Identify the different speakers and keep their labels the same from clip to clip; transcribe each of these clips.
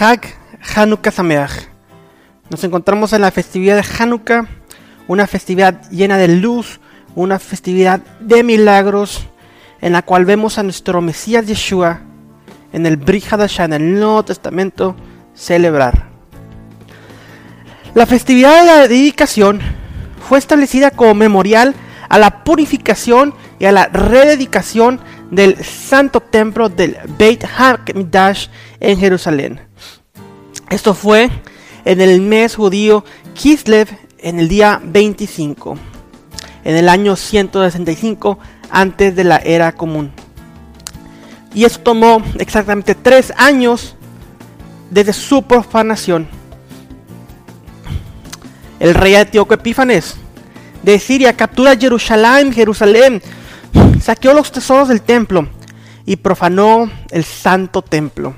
Speaker 1: Hag Hanukkah Sameach. Nos encontramos en la festividad de Hanukkah, una festividad llena de luz, una festividad de milagros, en la cual vemos a nuestro Mesías Yeshua en el Brit en el Nuevo Testamento, celebrar. La festividad de la dedicación fue establecida como memorial a la purificación y a la rededicación del santo templo del Beit HaMikdash en Jerusalén. Esto fue en el mes judío Kislev en el día 25, en el año 165 antes de la era común. Y esto tomó exactamente tres años desde su profanación. El rey etíope Epífanes de Siria captura Jerusalén, Jerusalén, saqueó los tesoros del templo y profanó el santo templo.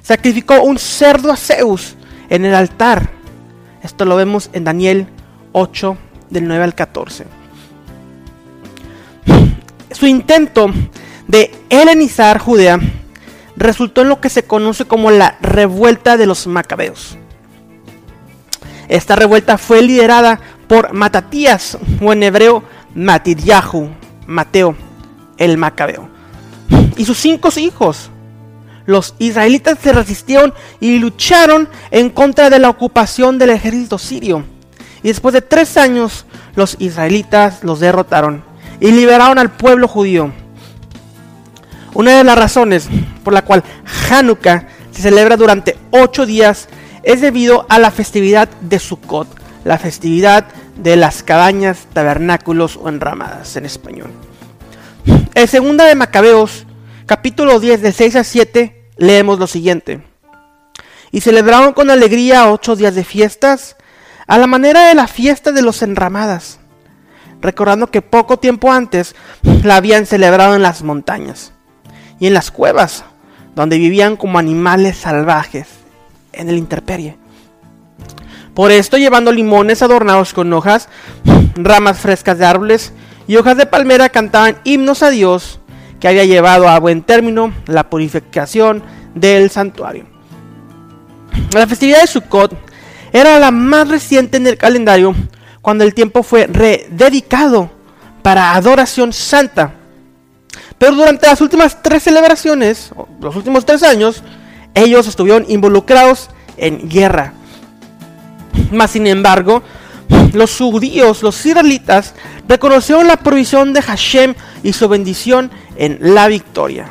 Speaker 1: Sacrificó un cerdo a Zeus en el altar. Esto lo vemos en Daniel 8 del 9 al 14. Su intento de helenizar Judea resultó en lo que se conoce como la revuelta de los macabeos. Esta revuelta fue liderada por Matatías, o en hebreo Matidyahu, Mateo, el macabeo, y sus cinco hijos. Los israelitas se resistieron y lucharon en contra de la ocupación del ejército sirio. Y después de tres años, los israelitas los derrotaron y liberaron al pueblo judío. Una de las razones por la cual Hanukkah se celebra durante ocho días es debido a la festividad de Sukkot, la festividad de las cabañas, tabernáculos o enramadas en español. En segunda de Macabeos, capítulo 10 de 6 a 7, leemos lo siguiente. Y celebraron con alegría ocho días de fiestas, a la manera de la fiesta de los enramadas, recordando que poco tiempo antes la habían celebrado en las montañas y en las cuevas, donde vivían como animales salvajes en el interperie. Por esto llevando limones adornados con hojas, ramas frescas de árboles y hojas de palmera cantaban himnos a Dios que había llevado a buen término la purificación del santuario. La festividad de Sukkot era la más reciente en el calendario cuando el tiempo fue rededicado para adoración santa. Pero durante las últimas tres celebraciones, los últimos tres años, ellos estuvieron involucrados en guerra. Mas sin embargo, los judíos, los israelitas, reconocieron la provisión de Hashem y su bendición en la victoria.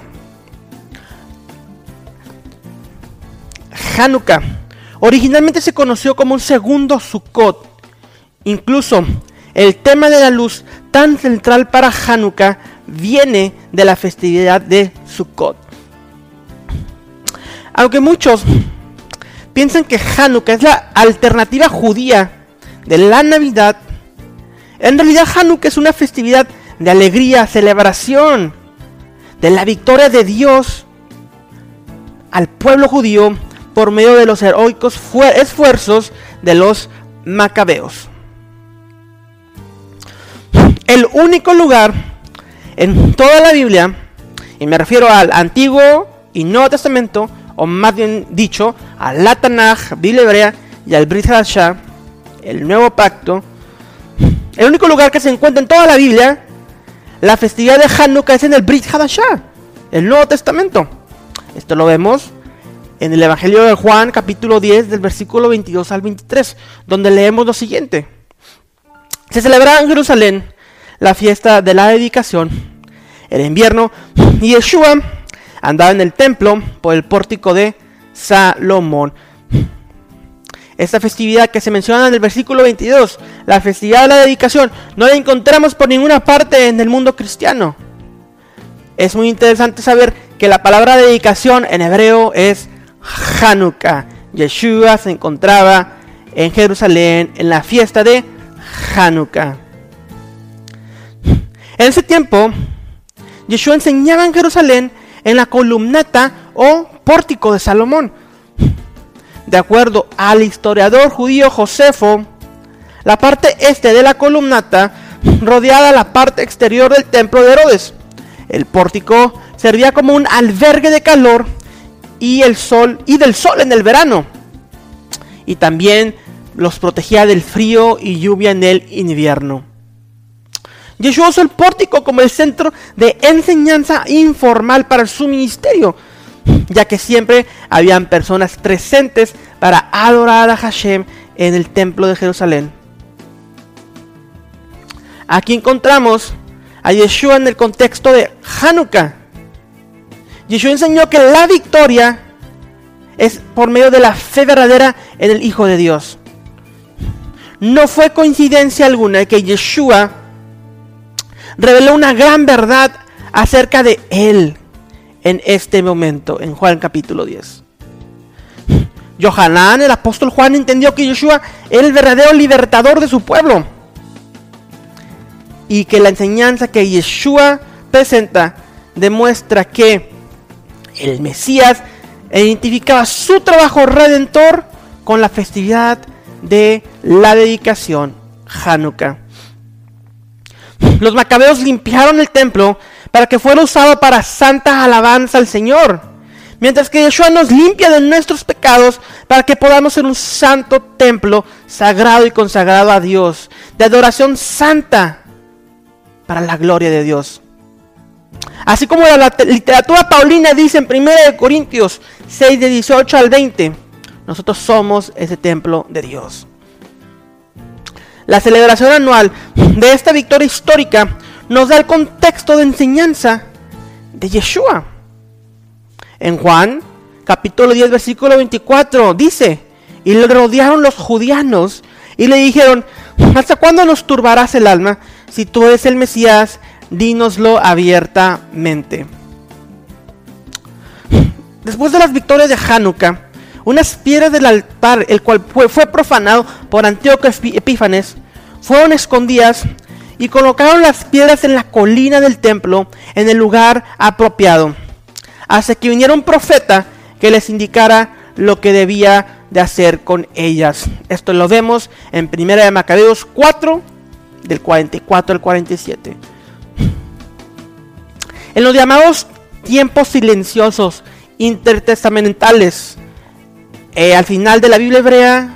Speaker 1: Hanukkah originalmente se conoció como un segundo Sukkot. Incluso el tema de la luz tan central para Hanukkah viene de la festividad de Sukkot. Aunque muchos piensan que Hanukkah es la alternativa judía de la Navidad, en realidad Hanukkah es una festividad de alegría, celebración, de la victoria de Dios al pueblo judío por medio de los heroicos esfuerzos de los macabeos. El único lugar en toda la Biblia, y me refiero al Antiguo y Nuevo Testamento, o más bien dicho, al la Tanaj, Biblia y al Brit el nuevo pacto, el único lugar que se encuentra en toda la Biblia, la festividad de Hanukkah es en el Brit el Nuevo Testamento. Esto lo vemos en el Evangelio de Juan, capítulo 10, del versículo 22 al 23, donde leemos lo siguiente. Se celebraba en Jerusalén la fiesta de la dedicación. Era invierno y Yeshua andaba en el templo por el pórtico de Salomón. Esta festividad que se menciona en el versículo 22, la festividad de la dedicación, no la encontramos por ninguna parte en el mundo cristiano. Es muy interesante saber que la palabra dedicación en hebreo es Hanukkah. Yeshua se encontraba en Jerusalén en la fiesta de Hanukkah. En ese tiempo, Yeshua enseñaba en Jerusalén en la columnata o pórtico de Salomón. de acuerdo al historiador judío Josefo, la parte este de la columnata rodeada la parte exterior del templo de Herodes. El pórtico servía como un albergue de calor y el sol y del sol en el verano. Y también los protegía del frío y lluvia en el invierno. Yeshua usó el pórtico como el centro de enseñanza informal para su ministerio, ya que siempre habían personas presentes para adorar a Hashem en el templo de Jerusalén. Aquí encontramos a Yeshua en el contexto de Hanukkah. Yeshua enseñó que la victoria es por medio de la fe verdadera en el Hijo de Dios. No fue coincidencia alguna que Yeshua reveló una gran verdad acerca de Él en este momento, en Juan capítulo 10. Johanán, el apóstol Juan, entendió que Yeshua era el verdadero libertador de su pueblo. Y que la enseñanza que Yeshua presenta demuestra que el Mesías identificaba su trabajo redentor con la festividad de la dedicación Hanukkah. Los macabeos limpiaron el templo para que fuera usado para santa alabanza al Señor. Mientras que Yeshua nos limpia de nuestros pecados para que podamos ser un santo templo sagrado y consagrado a Dios, de adoración santa para la gloria de Dios. Así como la literatura paulina dice en 1 Corintios 6 de 18 al 20, nosotros somos ese templo de Dios. La celebración anual de esta victoria histórica nos da el contexto de enseñanza de Yeshua. En Juan, capítulo 10, versículo 24, dice, y le rodearon los judianos y le dijeron, ¿hasta cuándo nos turbarás el alma? Si tú eres el Mesías, dínoslo abiertamente. Después de las victorias de Hanukkah, unas piedras del altar, el cual fue, profanado por Antíoco Epífanes, fueron escondidas y colocaron las piedras en la colina del templo, en el lugar apropiado, hasta que viniera un profeta que les indicara lo que debía de hacer con ellas. Esto lo vemos en 1 de Macabeos 4, del 44 al 47. En los llamados tiempos silenciosos intertestamentales, eh, al final de la Biblia hebrea,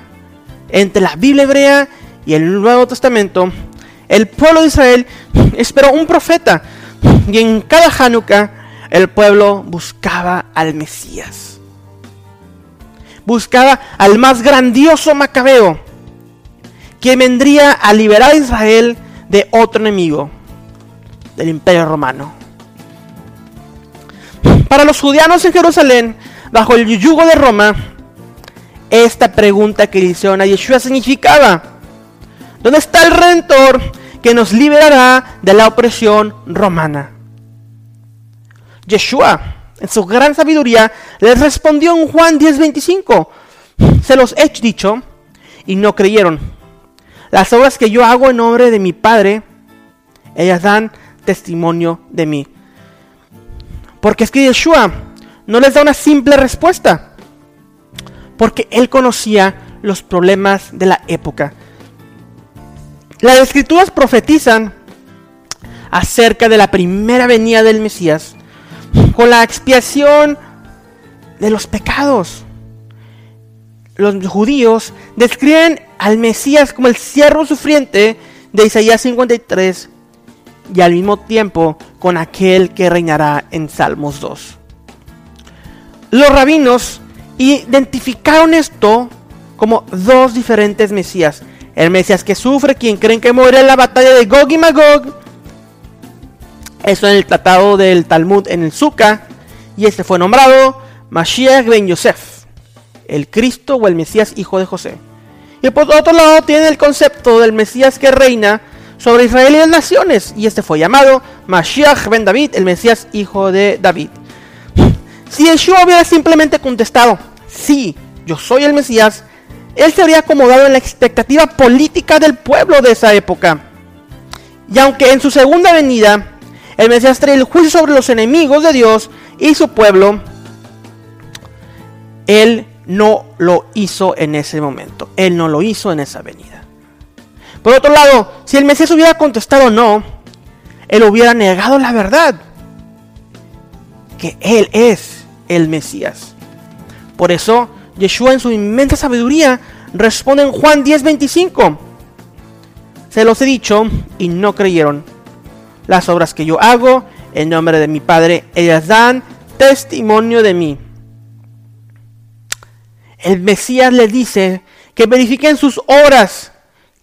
Speaker 1: entre la Biblia hebrea y el Nuevo Testamento, el pueblo de Israel esperó un profeta y en cada Hanukkah el pueblo buscaba al Mesías. Buscaba al más grandioso Macabeo, que vendría a liberar a Israel de otro enemigo, del Imperio Romano. Para los judíos en Jerusalén, bajo el yugo de Roma, esta pregunta que hicieron a Yeshua significaba, ¿dónde está el Redentor que nos liberará de la opresión romana? Yeshua, en su gran sabiduría, les respondió en Juan 10:25, se los he dicho y no creyeron. Las obras que yo hago en nombre de mi Padre, ellas dan testimonio de mí. Porque es que Yeshua no les da una simple respuesta. Porque él conocía los problemas de la época. Las escrituras profetizan acerca de la primera venida del Mesías con la expiación de los pecados. Los judíos describen al Mesías como el siervo sufriente de Isaías 53 y al mismo tiempo con aquel que reinará en Salmos 2. Los rabinos identificaron esto como dos diferentes Mesías. El Mesías que sufre, quien creen que muere en la batalla de Gog y Magog. Eso en el tratado del Talmud en el Zuka. Y este fue nombrado Mashiach ben Yosef, el Cristo o el Mesías hijo de José. Y por otro lado tiene el concepto del Mesías que reina sobre Israel y las naciones. Y este fue llamado Mashiach ben David, el Mesías hijo de David. Si Yeshua hubiera simplemente contestado, sí, yo soy el Mesías, él se habría acomodado en la expectativa política del pueblo de esa época. Y aunque en su segunda venida el Mesías trae el juicio sobre los enemigos de Dios y su pueblo, él no lo hizo en ese momento. Él no lo hizo en esa venida. Por otro lado, si el Mesías hubiera contestado no, él hubiera negado la verdad. Que él es el Mesías. Por eso, Yeshua en su inmensa sabiduría responde en Juan 10:25. Se los he dicho y no creyeron. Las obras que yo hago en nombre de mi Padre, ellas dan testimonio de mí. El Mesías les dice que verifiquen sus obras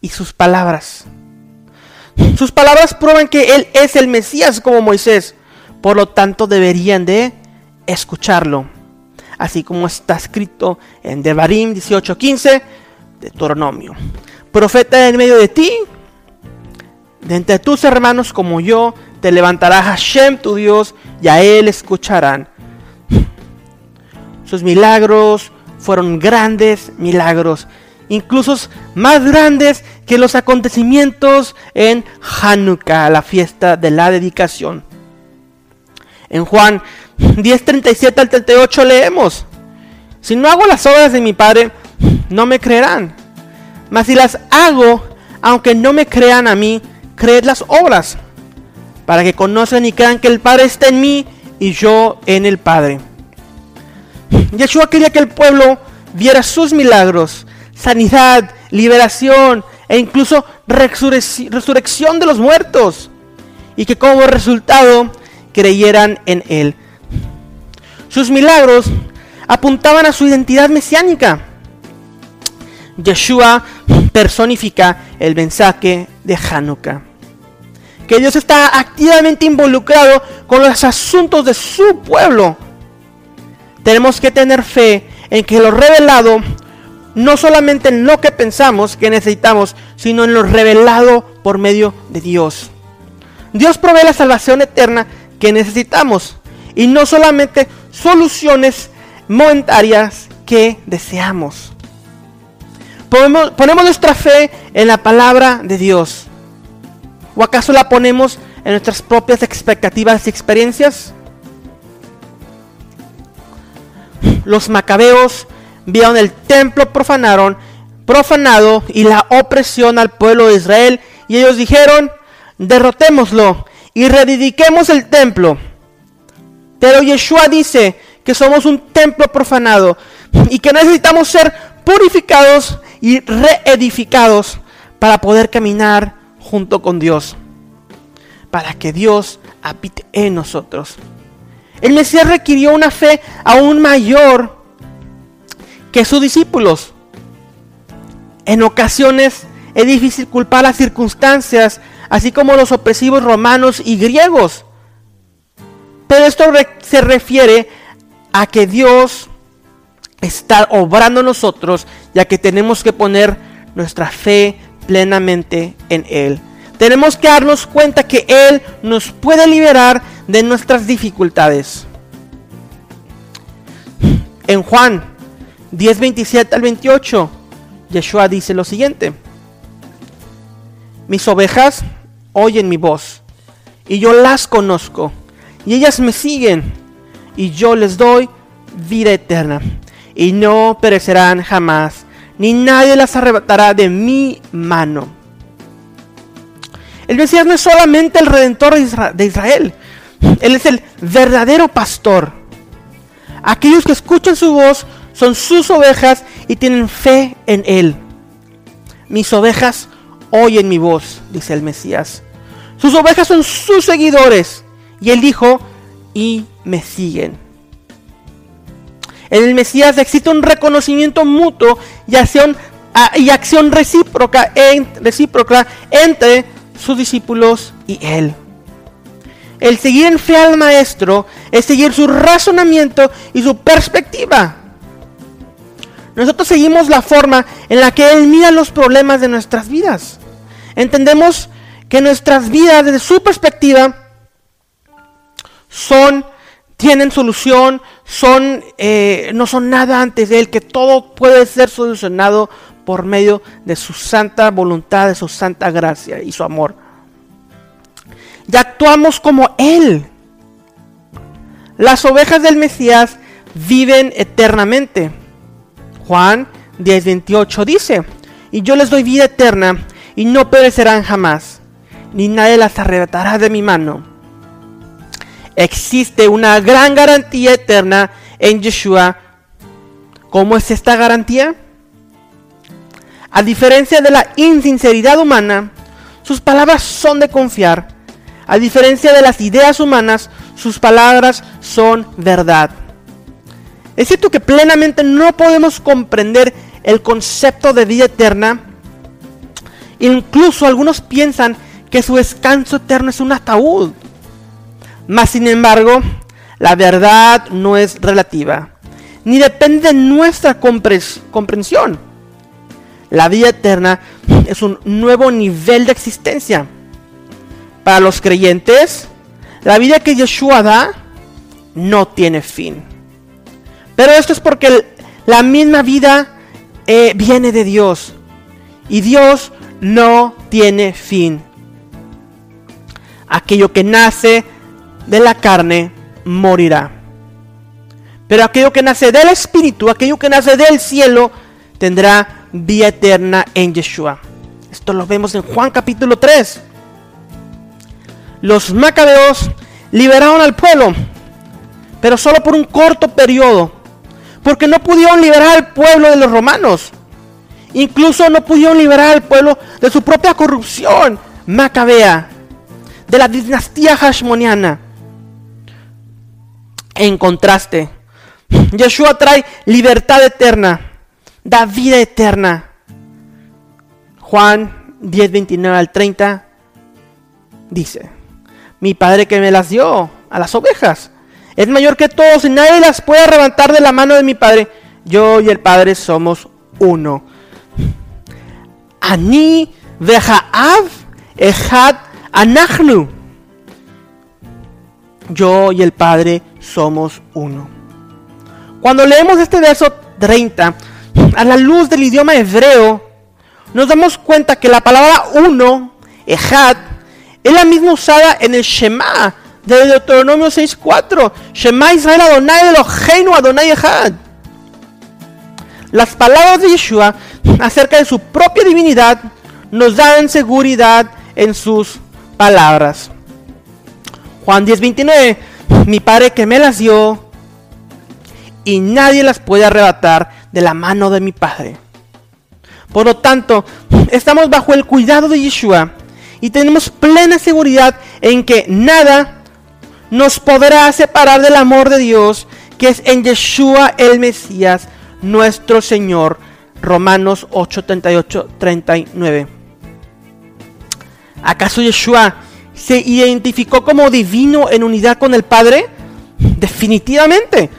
Speaker 1: y sus palabras. Sus palabras prueban que Él es el Mesías como Moisés. Por lo tanto, deberían de escucharlo. Así como está escrito en Devarim 18:15 de Deuteronomio. Profeta en medio de ti, de entre tus hermanos como yo, te levantará Hashem tu Dios y a Él escucharán. Sus milagros fueron grandes milagros, incluso más grandes que los acontecimientos en Hanukkah, la fiesta de la dedicación. En Juan 10:37 al 38 leemos, si no hago las obras de mi Padre, no me creerán. Mas si las hago, aunque no me crean a mí, creed las obras, para que conozcan y crean que el Padre está en mí y yo en el Padre. Yeshua quería que el pueblo viera sus milagros, sanidad, liberación e incluso resurrección de los muertos, y que como resultado creyeran en Él. Sus milagros apuntaban a su identidad mesiánica. Yeshua personifica el mensaje de Hanukkah que Dios está activamente involucrado con los asuntos de su pueblo. Tenemos que tener fe en que lo revelado, no solamente en lo que pensamos que necesitamos, sino en lo revelado por medio de Dios. Dios provee la salvación eterna que necesitamos y no solamente soluciones momentarias que deseamos. Ponemos, nuestra fe en la palabra de Dios. ¿O acaso la ponemos en nuestras propias expectativas y experiencias? Los macabeos vieron el templo profanaron, profanado y la opresión al pueblo de Israel y ellos dijeron, derrotémoslo y redediquemos el templo. Pero Yeshua dice que somos un templo profanado y que necesitamos ser purificados y reedificados para poder caminar junto con Dios, para que Dios habite en nosotros. El Mesías requirió una fe aún mayor que sus discípulos. En ocasiones es difícil culpar las circunstancias, así como los opresivos romanos y griegos. Pero esto se refiere a que Dios está obrando nosotros, ya que tenemos que poner nuestra fe plenamente en Él. Tenemos que darnos cuenta que Él nos puede liberar de nuestras dificultades. En Juan 10, 27 al 28, Yeshua dice lo siguiente. Mis ovejas oyen mi voz, y yo las conozco, y ellas me siguen, y yo les doy vida eterna, y no perecerán jamás, ni nadie las arrebatará de mi mano. El Mesías no es solamente el redentor de Israel, Él es el verdadero pastor. Aquellos que escuchan su voz son sus ovejas y tienen fe en Él. Mis ovejas oyen mi voz, dice el Mesías. Sus ovejas son sus seguidores. Y Él dijo, y me siguen. En el Mesías existe un reconocimiento mutuo y acción, y acción recíproca, recíproca entre sus discípulos y Él. El seguir en fe al Maestro es seguir su razonamiento y su perspectiva. Nosotros seguimos la forma en la que Él mira los problemas de nuestras vidas. Entendemos que nuestras vidas desde su perspectiva son tienen solución, son, eh, no son nada antes de Él, que todo puede ser solucionado por medio de su santa voluntad, de su santa gracia y su amor. Y actuamos como Él. Las ovejas del Mesías viven eternamente. Juan 10:28 dice, y yo les doy vida eterna y no perecerán jamás, ni nadie las arrebatará de mi mano. Existe una gran garantía eterna en Yeshua. ¿Cómo es esta garantía? A diferencia de la insinceridad humana, sus palabras son de confiar. A diferencia de las ideas humanas, sus palabras son verdad. Es cierto que plenamente no podemos comprender el concepto de vida eterna. Incluso algunos piensan que su descanso eterno es un ataúd. Mas sin embargo, la verdad no es relativa, ni depende de nuestra comprensión. La vida eterna es un nuevo nivel de existencia. Para los creyentes, la vida que Yeshua da no tiene fin. Pero esto es porque la misma vida eh, viene de Dios. Y Dios no tiene fin. Aquello que nace de la carne morirá. Pero aquello que nace del Espíritu, aquello que nace del cielo, tendrá vida eterna en Yeshua. Esto lo vemos en Juan capítulo 3. Los macabeos liberaron al pueblo, pero solo por un corto periodo, porque no pudieron liberar al pueblo de los romanos. Incluso no pudieron liberar al pueblo de su propia corrupción macabea, de la dinastía hashmoniana. En contraste, Yeshua trae libertad eterna, da vida eterna. Juan 10, 29 al 30 dice, mi padre que me las dio a las ovejas es mayor que todos y nadie las puede arrebatar de la mano de mi padre. Yo y el padre somos uno. Ani vehaav echad anachnu yo y el Padre somos uno. Cuando leemos este verso 30, a la luz del idioma hebreo, nos damos cuenta que la palabra uno, ejad, es la misma usada en el Shema de Deuteronomio 6.4. Shema Israel Adonai Eloheinu Adonai Ejad. Las palabras de Yeshua acerca de su propia divinidad nos dan seguridad en sus palabras. Juan 10:29, mi Padre que me las dio y nadie las puede arrebatar de la mano de mi Padre. Por lo tanto, estamos bajo el cuidado de Yeshua y tenemos plena seguridad en que nada nos podrá separar del amor de Dios que es en Yeshua el Mesías, nuestro Señor. Romanos 8, 39. ¿Acaso Yeshua se identificó como divino en unidad con el Padre? Definitivamente.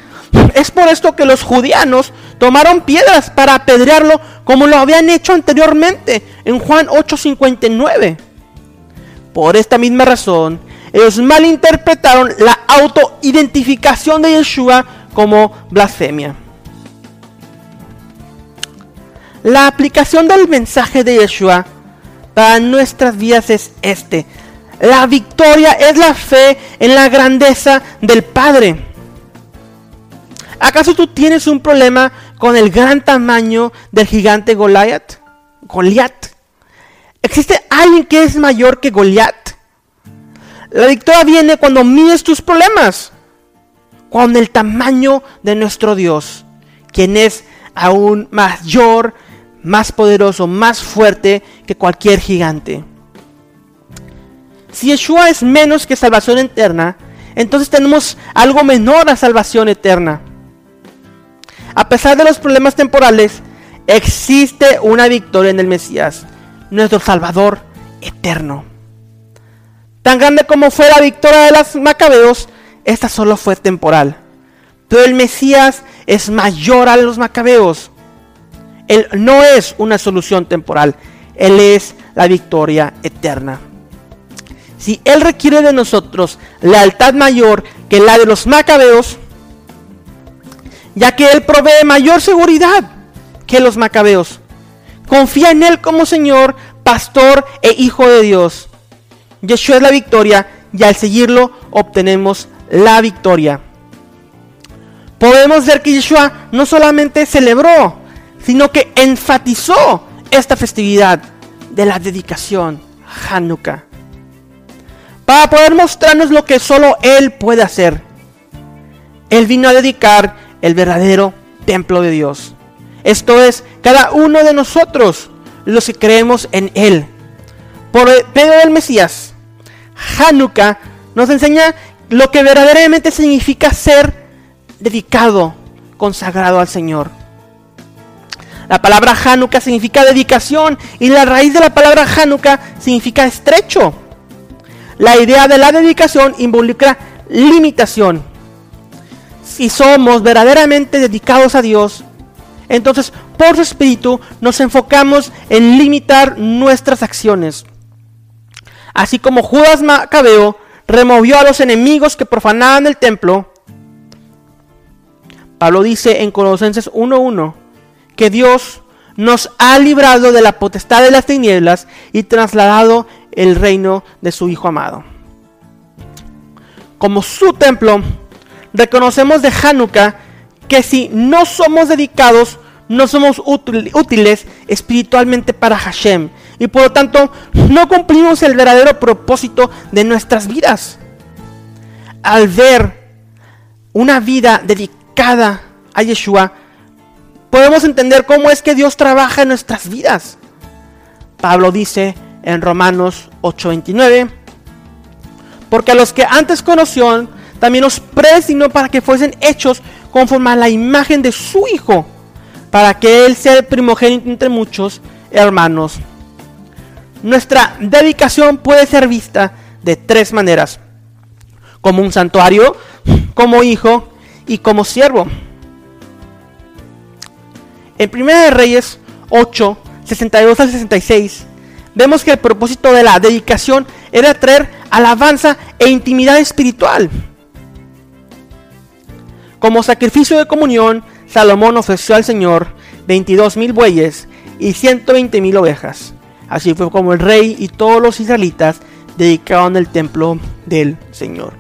Speaker 1: Es por esto que los judíanos tomaron piedras para apedrearlo como lo habían hecho anteriormente en Juan 8:59. Por esta misma razón, ellos malinterpretaron la autoidentificación de Yeshua como blasfemia. La aplicación del mensaje de Yeshua para nuestras vidas es este. La victoria es la fe en la grandeza del Padre. ¿Acaso tú tienes un problema con el gran tamaño del gigante Goliat? Goliat. ¿Existe alguien que es mayor que Goliat? La victoria viene cuando mides tus problemas con el tamaño de nuestro Dios, quien es aún mayor, más poderoso, más fuerte que cualquier gigante. Si Yeshua es menos que salvación eterna, entonces tenemos algo menor a salvación eterna. A pesar de los problemas temporales, existe una victoria en el Mesías, nuestro Salvador eterno. Tan grande como fue la victoria de los macabeos, esta solo fue temporal. Pero el Mesías es mayor a los macabeos. Él no es una solución temporal, Él es la victoria eterna si Él requiere de nosotros lealtad mayor que la de los macabeos, ya que Él provee mayor seguridad que los macabeos. Confía en Él como Señor, pastor e hijo de Dios. Yeshua es la victoria y al seguirlo obtenemos la victoria. Podemos ver que Yeshua no solamente celebró sino que enfatizó esta festividad de la dedicación, Hanukkah, para poder mostrarnos lo que solo Él puede hacer. Él vino a dedicar el verdadero templo de Dios. Esto es, cada uno de nosotros, los que creemos en Él. Por medio del Mesías, Hanukkah nos enseña lo que verdaderamente significa ser dedicado, consagrado al Señor. La palabra Hanukkah significa dedicación y la raíz de la palabra Hanukkah significa estrecho. La idea de la dedicación involucra limitación. Si somos verdaderamente dedicados a Dios, entonces por su espíritu nos enfocamos en limitar nuestras acciones. Así como Judas Macabeo removió a los enemigos que profanaban el templo, Pablo dice en Colosenses 1.1 que Dios nos ha librado de la potestad de las tinieblas y trasladado el reino de su Hijo amado. Como su templo, reconocemos de Hanukkah que si no somos dedicados, no somos útiles espiritualmente para Hashem y por lo tanto no cumplimos el verdadero propósito de nuestras vidas. Al ver una vida dedicada a Yeshua, podemos entender cómo es que Dios trabaja en nuestras vidas. Pablo dice en Romanos 8:29, porque a los que antes conoció, también los predestinó para que fuesen hechos conforme a la imagen de su Hijo, para que Él sea el primogénito entre muchos hermanos. Nuestra dedicación puede ser vista de tres maneras. Como un santuario, como hijo y como siervo. En 1 de Reyes 8, 62 al 66, vemos que el propósito de la dedicación era traer alabanza e intimidad espiritual. Como sacrificio de comunión, Salomón ofreció al Señor 22 mil bueyes y 120 mil ovejas. Así fue como el rey y todos los israelitas dedicaron el templo del Señor.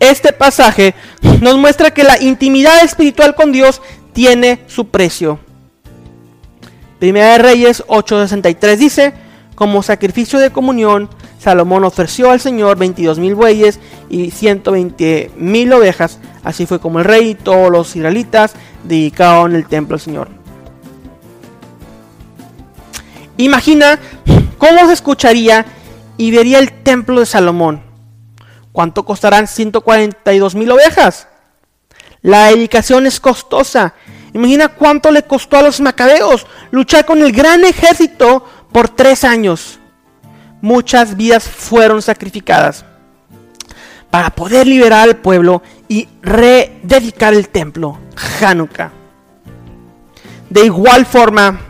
Speaker 1: Este pasaje nos muestra que la intimidad espiritual con Dios tiene su precio. Primera de Reyes 8:63 dice, como sacrificio de comunión, Salomón ofreció al Señor 22 mil bueyes y 120 mil ovejas. Así fue como el rey y todos los israelitas dedicaron el templo al Señor. Imagina cómo se escucharía y vería el templo de Salomón. ¿Cuánto costarán 142 mil ovejas? La dedicación es costosa. Imagina cuánto le costó a los macabeos luchar con el gran ejército por tres años. Muchas vidas fueron sacrificadas para poder liberar al pueblo y rededicar el templo, Hanukkah. De igual forma,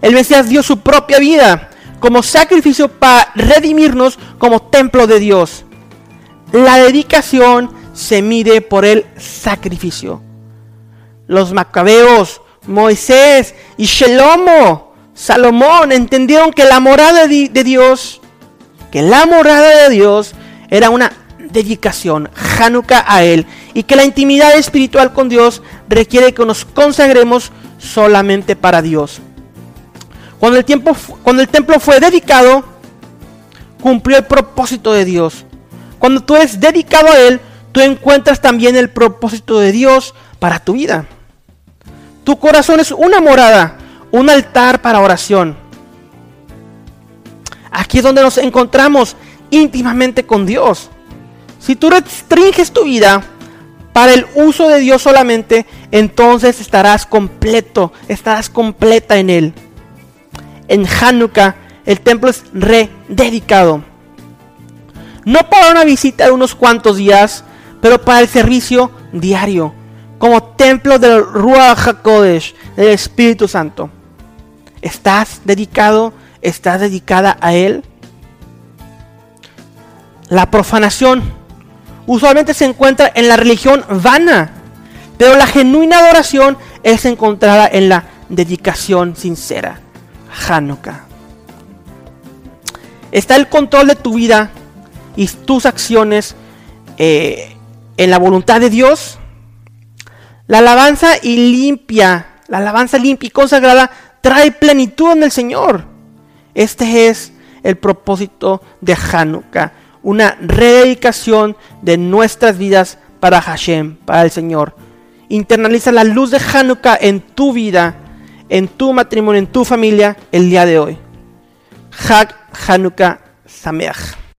Speaker 1: el Mesías dio su propia vida como sacrificio para redimirnos como templo de Dios. La dedicación se mide por el sacrificio. Los macabeos, Moisés y Shelomo, Salomón, entendieron que la morada de, Dios, que la morada de Dios era una dedicación, Hanukkah a Él, y que la intimidad espiritual con Dios requiere que nos consagremos solamente para Dios. Cuando el, tiempo, cuando el templo fue dedicado, cumplió el propósito de Dios. Cuando tú eres dedicado a Él, tú encuentras también el propósito de Dios para tu vida. Tu corazón es una morada, un altar para oración. Aquí es donde nos encontramos íntimamente con Dios. Si tú restringes tu vida para el uso de Dios solamente, entonces estarás completo, estarás completa en Él. En Hanukkah el templo es rededicado no para una visita de unos cuantos días, pero para el servicio diario, como templo del Ruach HaKodesh, del Espíritu Santo. ¿Estás dedicado, estás dedicada a Él? La profanación usualmente se encuentra en la religión vana, pero la genuina adoración es encontrada en la dedicación sincera. Hanukkah. Está el control de tu vida y tus acciones eh, en la voluntad de Dios. La alabanza y limpia la alabanza limpia y consagrada, trae plenitud en el Señor. Este es el propósito de Hanukkah, una rededicación de nuestras vidas para Hashem, para el Señor. Internaliza la luz de Hanukkah en tu vida, en tu matrimonio, en tu familia el día de hoy. Hag Hanukkah Sameach.